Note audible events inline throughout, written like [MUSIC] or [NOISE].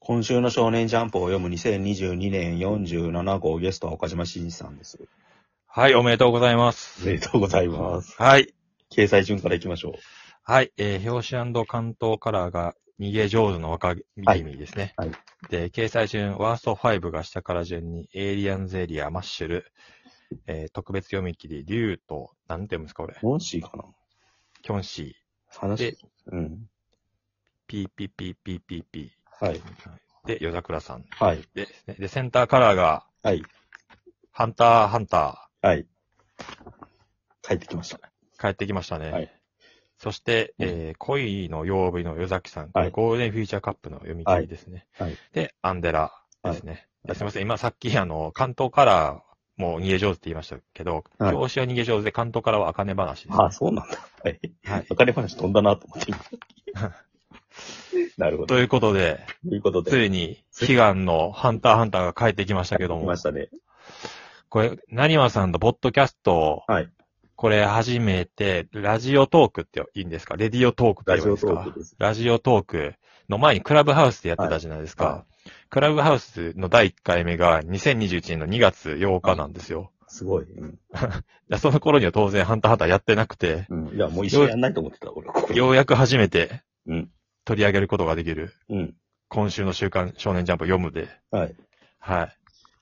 今週の少年ジャンプを読む2022年47号ゲストは岡島真司さんです。はい、おめでとうございます。おめでとうございます。はい。掲載順から行きましょう。はい、えー、表紙関東カラーが逃げ上手の若君ですね。はいで、掲載順、ワースト5が下から順に、エイリアンズエリア、マッシュル、えー、特別読み切り、リュウと、なんて読むんですか、これ。モンシーかな？キョンシ話で、うん。ー、ピーピーピーピーピーピはい。ー。で、夜桜さん。はい。で、で、センターカラーが、はい。ハンター、ハンタはい。帰ってきました。ー、帰ってきましたね。はい。そして、うんえー、恋の曜日の夜崎さん、はいゴールデンフューチャーカップの読み切りですね。はい。で、アンデラですね。はいですいません、今さっきあの、関東カラーも逃げ上手って言いましたけど、はい表紙は逃げ上手で関東カラーは茜話です、ああ、そうなんだ。はい。はい。別れ話飛んだなと思って今。[LAUGHS] なるほど。ということで、ということで。ついに、悲願のハンターハンターが帰ってきましたけども来ま、したね。これ、何わさんのポッドキャスト、はい。これ初めて、ラジオトークっていいんですか？レディオトークって言いいですか？トークです。ラジオトークの前にクラブハウスでやってたじゃないですか。はいはクラブハウスの第1回目が2021年の2月8日なんですよ。すごい。うん。[LAUGHS] でその頃には当然ハンターハンターやってなくて、うん。いや、もう一緒にやんないと思ってた、俺。ここようやく初めてうん。取り上げることができる、うん。今週の週刊少年ジャンプを読むで、はい。はい。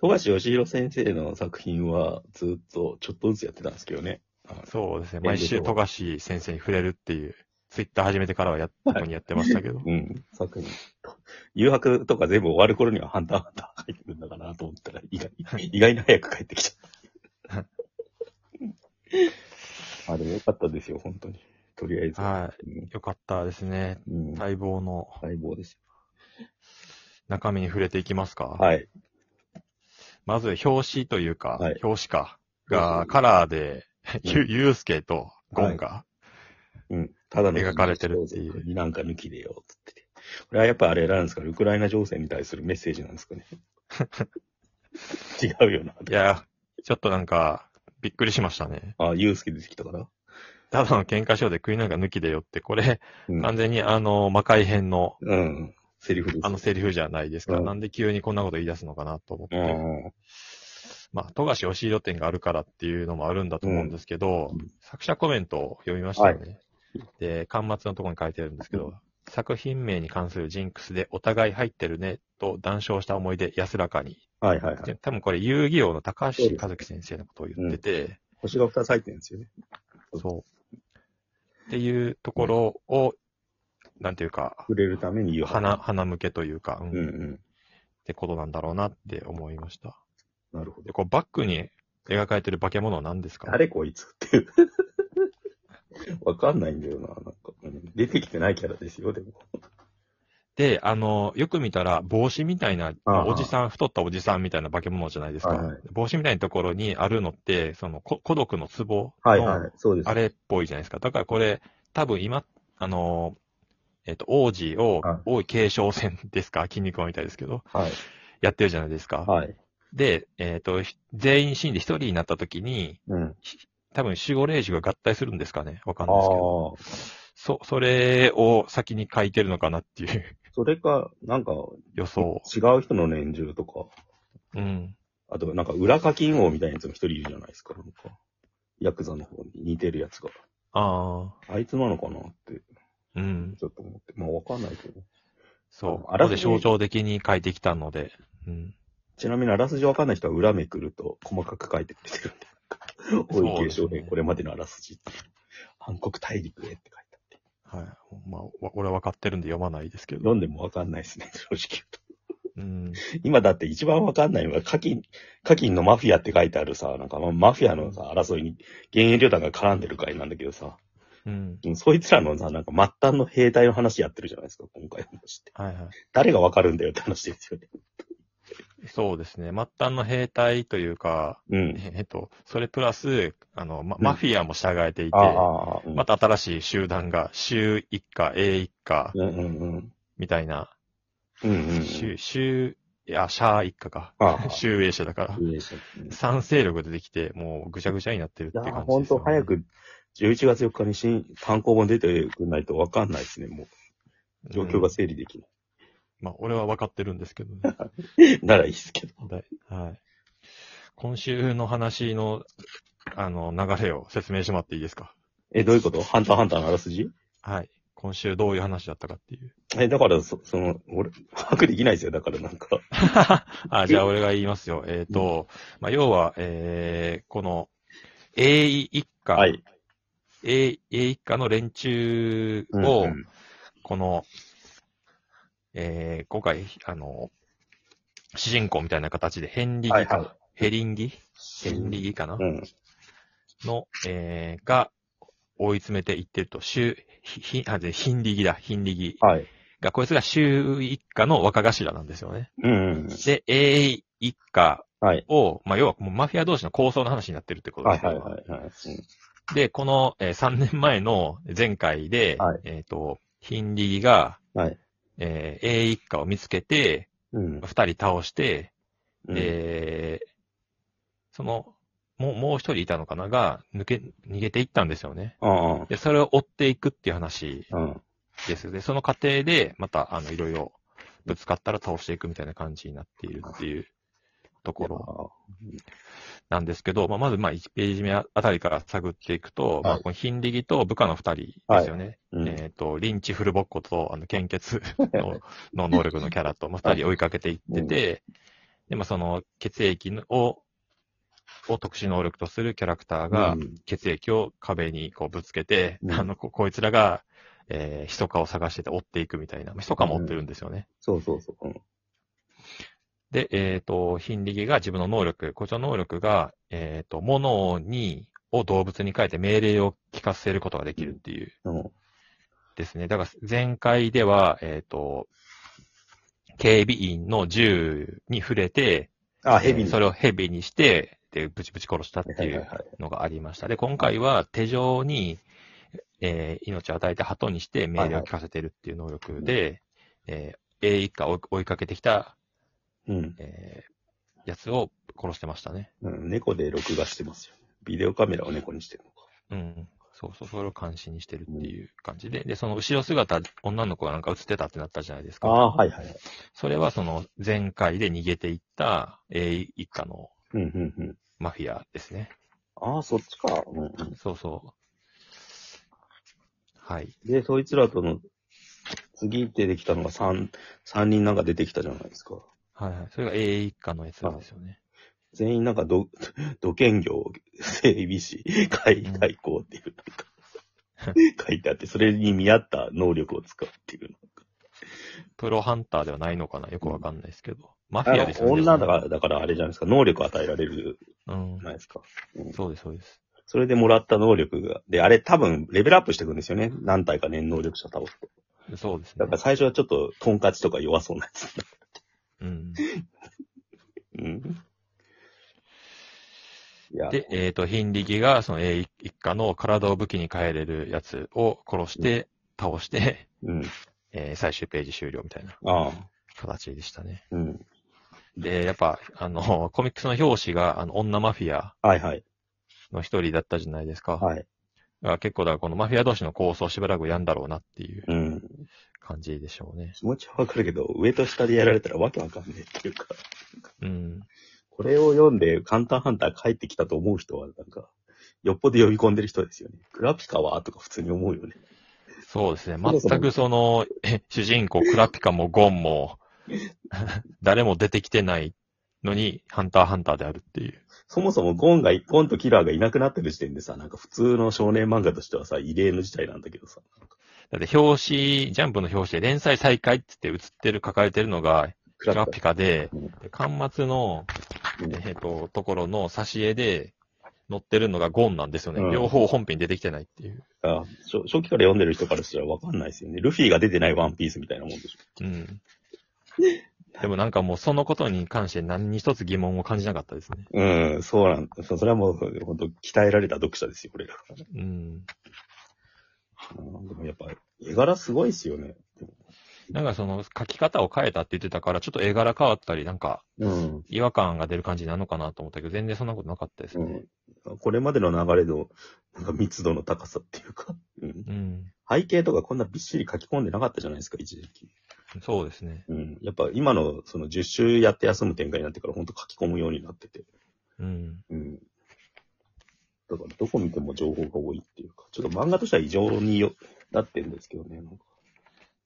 富樫義弘先生の作品はずっとちょっとずつやってたんですけどね。そうですね。え毎週、え富樫先生に触れるっていう、ツイッター始めてからはやっ、はい特にやってましたけど。うん。作品。誘惑とか全部終わる頃にはハンターハンター書いてるんだかなと思ったら、意外、意外に早く帰ってきちゃった。[LAUGHS] あ、でもよかったですよ、本当に。とりあえず。。はいうん。よかったですね。うん。待望の待望です中身に触れていきますか？よ。はい。まず、表紙というか、はい表紙か、が、カラーで、うんゆ、ゆうすけとゴンが、うん。ただの描かれてるっていうになんか抜きでよ、つってて。これはやっぱあれなんですかウクライナ情勢に対するメッセージなんですかね。[LAUGHS] 違うよな。いや、ちょっとなんか、びっくりしましたね。あ、ユースケ出てきたから？ただの喧嘩ショーで食いなんか抜きでよって、これ、うん。完全にあの、魔界編の、うん。セリフです。あのセリフじゃないですか。うんなんで急にこんなこと言い出すのかなと思って。うん。まあ、富樫義弘店があるからっていうのもあるんだと思うんですけど、うん作者コメントを読みましたよね。で、端末のところに書いてあるんですけど、うん作品名に関するジンクスでお互い入ってるねと談笑した思い出安らかに。はいはいはい。で多分これ遊戯王の高橋和樹先生のことを言ってて、星が二つ入ってるんですよね。そう。っていうところを、なんていうか、触れるために言う花、花向けというか、うんうんうん。ってことなんだろうなって思いました。なるほどで、。こうバックに描かれてる化け物は何ですか？誰こいつっていう。[LAUGHS] わかんないんだよな。なんか、うん出てきてないキャラですよ、でも。で、あの、よく見たら帽子みたいな、おじさん、太ったおじさんみたいな化け物じゃないですか。はいはい帽子みたいなところにあるのって、その、こ孤独の壺のはいはい。そうです。あれっぽいじゃないですか。だからこれ、多分今、あの、えっ、と、王子をはい、王位継承戦ですか？筋肉王みたいですけど、はい。やってるじゃないですか。はい。で、えっ、と、ひ全員死んで一人になった時に、うん。多分守護霊樹が合体するんですかねわかんあないですけど。あ。そ、それを先に書いてるのかなっていうそれか、なんか、予想。違う人の年中とか、うん。あと、なんか、裏課金王みたいなやつも一人いるじゃないですか。なんか、ヤクザの方に似てるやつが。ああ、あいつなのかなって、うん。ちょっと思って。まあ、わかんないけど。そう。あらすじ象徴的に書いてきたので。うん。ちなみに、あらすじわかんない人は裏めくると細かく書いてくれてるんで。[LAUGHS] 大井ですね継承編、これまでのあらすじ。暗黒大陸へって書いてあって。はい。まあ、わ俺は分かってるんで読まないですけど。読んでもわかんないですね、[LAUGHS] 正直言うと。うん。今だって一番わかんないのは、課金、課金のマフィアって書いてあるさ、なんかまあマフィアのさ、争いに、現役旅団が絡んでる回なんだけどさ、うん。うんそいつらのさ、なんか末端の兵隊の話やってるじゃないですか、今回の話って。はいはい。誰がわかるんだよって話ですよね。そうですね。末端の兵隊というか、うん。えっと、それプラス、あの、ま、マフィアも従えていて、ああ、うんまた新しい集団が、州一家、A 一家、うんうんうん。みたいな、うんうんうん。州、州いや、シャア一家か。ああ集英社だから。い賛成力出てきて、もうぐちゃぐちゃになってるって感じほんですよ、ね。と早。く、11月4日に新単行本出てくんないとわかんないですね、もう。状況が整理できない。まあ、俺は分かってるんですけどね。[LAUGHS] ならいいですけど。はい。今週の話の、あの、流れを説明してもらっていいですか？え、どういうこと？ハンターハンターのあらすじ？はい。今週どういう話だったかっていう。え、だから、そ、その、俺、把握できないですよ。だからなんか。[LAUGHS] あ、じゃあ俺が言いますよ。えっ、と、まあ、要は、えー、この、A 一家、はい。A、A 一家の連中を、うんこの、えー、今回、あの、主人公みたいな形で、ヘンリギか、はいはいヘリンギ？ヘンリギかな、うん。の、えー、が、追い詰めていってると、週、ひ、ひ、あ、で、ヒンリギだ、ヒンリギはい。が、こいつが州一家の若頭なんですよね。うんうん。で、A 一家はい。を、まあ、要はもうマフィア同士の構想の話になってるってことはいですよ。はいはいはい。うんで、この、えー3年前の前回で、はいえっ、と、ヒンリギが、はい。えー A 一家を見つけて、うん。二人倒して、うんで、その、もう、もう一人いたのかなが、抜け、逃げていったんですよね。あで、それを追っていくっていう話あ。うん。です。で、その過程で、また、あの、いろいろぶつかったら倒していくみたいな感じになっているっていうところなんですけど、まあ、まず、まあ、1ページ目あたりから探っていくと、まあ、このヒンリギと部下の二人ですよね。うん。えっ、と、リンチフルボッコと、あの、献血 [LAUGHS] のの能力のキャラと、まあ、二人追いかけていってて、で、まあ、その、血液のを、を特殊能力とするキャラクターがう、ん血液を壁にこうぶつけて、うんあの、ここいつらが、えー、密かを探してて追っていくみたいな、密かも追ってるんですよね。そうそうそう。うんで、えっ、と、ヒンリギが自分の能力、こちらの能力が、えっ、と、物に、を動物に変えて命令を聞かせることができるっていううん。ですね。だから前回では、えっ、と、警備員の銃に触れて、あ、ヘビに。えーそれをヘビにして、で、ブチブチ殺したっていうはいはいはい。のがありました。で、今回は手錠に、えー命を与えて鳩にして命令を聞かせてるっていう能力で、えー A 一家を追いかけてきた、うん。えーやつを殺してましたね。うん。猫で録画してますよ。ビデオカメラを猫にしてるのか。うん。そうそう、それを監視にしてるっていう感じで。で、その後ろ姿、女の子がなんか映ってたってなったじゃないですか。ああ、はいはいはい。それはその前回で逃げていった A 一家のうん、うん、うん。マフィアですね。ああ、そっちか。うんうん。そうそう。はい。で、そいつらとの、次出てきたのが3、三人なんか出てきたじゃないですか。はいはい。それが A 一家のやつですよね。全員なんかど、[LAUGHS] 土建業、整備士、解体工っていう、なんか、書いてあって、それに見合った能力を使うっていう。プロハンターではないのかな？よくわかんないですけど。マフあィアですよね。女だから、だからあれじゃないですか、能力与えられるうんじゃ。ないですか。うんそうです、そうです。それでもらった能力が、で、あれ多分レベルアップしていくんですよね。何体か念能力者倒すと。そうですねだから。最初はちょっと、トンカチとか弱そうなやつ。うん。うん。いや、で、えっ、と、ヒンリギが、その A 一家の体を武器に変えれるやつを殺して、倒して、うん。[LAUGHS] えー最終ページ終了みたいなああ、形でしたね。うん。で、やっぱ、あの、コミックスの表紙が、あの、女マフィアはいはい。の一人だったじゃないですか。はい。だから結構、だからこのマフィア同士の構想しばらくやんだろうなっていううん。感じでしょうね。気持ちはわかるけど、上と下でやられたらわけわかんねえっていうか、うん。これを読んで、カンターハンター帰ってきたと思う人は、なんか、よっぽど呼び込んでる人ですよね。クラピカは？とか普通に思うよね。そうですね。そもそも全くその、え主人公、クラピカもゴンも、[LAUGHS] 誰も出てきてないのに、ハンターハンターであるっていう。そもそもゴンが、ゴンとキラーがいなくなってる時点でさ、なんか普通の少年漫画としてはさ、異例の事態なんだけどさ。だって表紙、ジャンプの表紙で連載再開って言って写ってる、書かれてるのが、ククラピカで、うんで端末の、うんえっ、と、ところの挿絵で載ってるのがゴンなんですよね。うん両方本編出てきてないっていう。あ初初期から読んでる人からしたらわかんないですよね。ルフィが出てないワンピースみたいなもんでしょ。うん。でもなんかもうそのことに関して何に一つ疑問を感じなかったですね。うん、そうなんだ。そそれはもう、本当鍛えられた読者ですよ、俺ら。うん。うんでもやっぱ、絵柄すごいですよね。なんかその書き方を変えたって言ってたから、ちょっと絵柄変わったり、なんかうん。違和感が出る感じなのかなと思ったけど、全然そんなことなかったですうね。ん。これまでの流れの、なんか密度の高さっていうか、うん。うん。背景とかこんなびっしり書き込んでなかったじゃないですか、一時期。そうですね。うん。やっぱ今のその10週やって休む展開になってから本当書き込むようになってて。うん。うん。だからどこ見ても情報が多いっていうか、ちょっと漫画としては異常によなってるんですけどね。なんか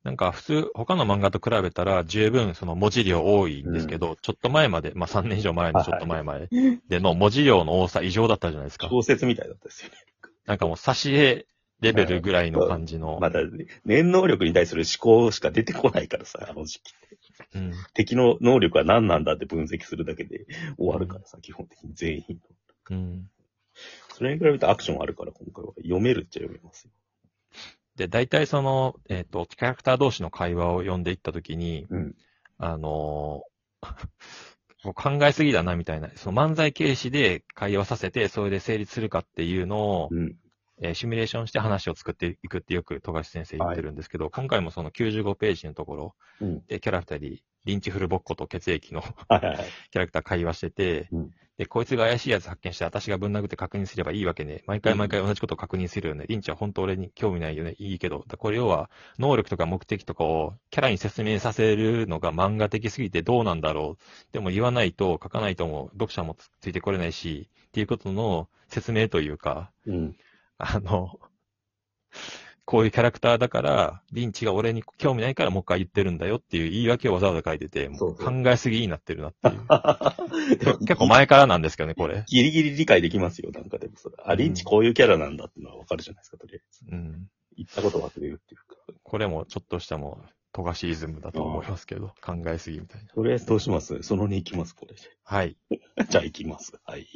なんか普通、他の漫画と比べたら十分その文字量多いんですけど、ちょっと前まで、まあ3年以上前のちょっと前まででの文字量の多さ異常だったじゃないですか。小説みたいだったですよね。なんかもう挿絵レベルぐらいの感じの。まだ、念能力に対する思考しか出てこないからさ、あの時期って。うん。敵の能力は何なんだって分析するだけで終わるからさ、基本的に全員の。うん。それに比べてアクションあるから、今回は読めるっちゃ読めますよ。で、大体その、えっ、と、キャラクター同士の会話を読んでいったときに、うん。あのー [LAUGHS] 考えすぎだなみたいな、その漫才形式で会話させて、それで成立するかっていうのを、うん。えーシミュレーションして話を作っていくってよく富樫先生言ってるんですけど、今回もその95ページのところうん。でキャラクターにリンチフルボッコと血液のはいはいはい。キャラクター会話してて、うんで、こいつが怪しいやつ発見して私がぶん殴って確認すればいいわけね。毎回毎回同じことを確認するよね。リンチは本当俺に興味ないよね。いいけど。だこれ要は、能力とか目的とかをキャラに説明させるのが漫画的すぎてどうなんだろう。でも言わないと書かないとも読者もつついてこれないし、っていうことの説明というか、うん。あの、こういうキャラクターだから、リンチが俺に興味ないからもう一回言ってるんだよっていう言い訳をわざわざ書いてて、もう考えすぎになってるなっていう。[LAUGHS] 結構前からなんですけどね、これ。ギリギリ理解できますよ、なんかでもそれ。あ、リンチこういうキャラなんだってのはわかるじゃないですか、とりあえず。うん。言ったこと忘れるっていうか。これもちょっとしたもう、トガシイズムだと思いますけど、考えすぎみたいな。とりあえずどうします？その2行きます、これで。はい。[LAUGHS] じゃあ行きます。はい。